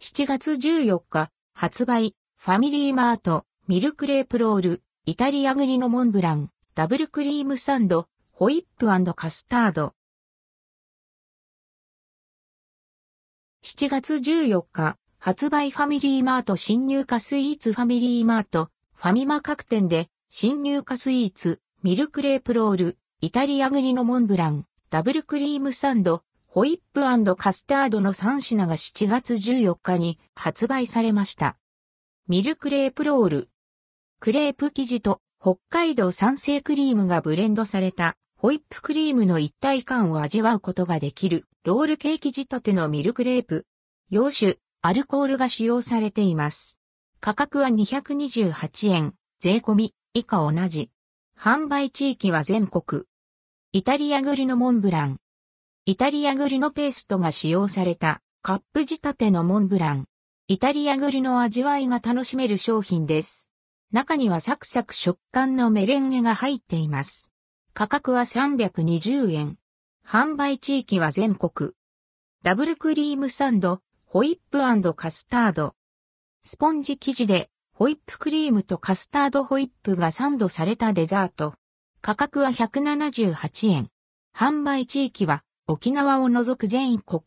7月14日、発売、ファミリーマート、ミルクレープロール、イタリア栗のモンブラン、ダブルクリームサンド、ホイップカスタード。7月14日、発売ファミリーマート新入荷スイーツファミリーマート、ファミマ各店で、新入荷スイーツ、ミルクレープロール、イタリア栗のモンブラン、ダブルクリームサンド、ホイップカスタードの3品が7月14日に発売されました。ミルクレープロール。クレープ生地と北海道産生クリームがブレンドされたホイップクリームの一体感を味わうことができるロールケーキ仕立てのミルクレープ。洋酒、アルコールが使用されています。価格は228円、税込み、以下同じ。販売地域は全国。イタリア栗のモンブラン。イタリア栗のペーストが使用されたカップ仕立てのモンブラン。イタリア栗の味わいが楽しめる商品です。中にはサクサク食感のメレンゲが入っています。価格は320円。販売地域は全国。ダブルクリームサンド、ホイップカスタード。スポンジ生地でホイップクリームとカスタードホイップがサンドされたデザート。価格は178円。販売地域は沖縄を除く全国。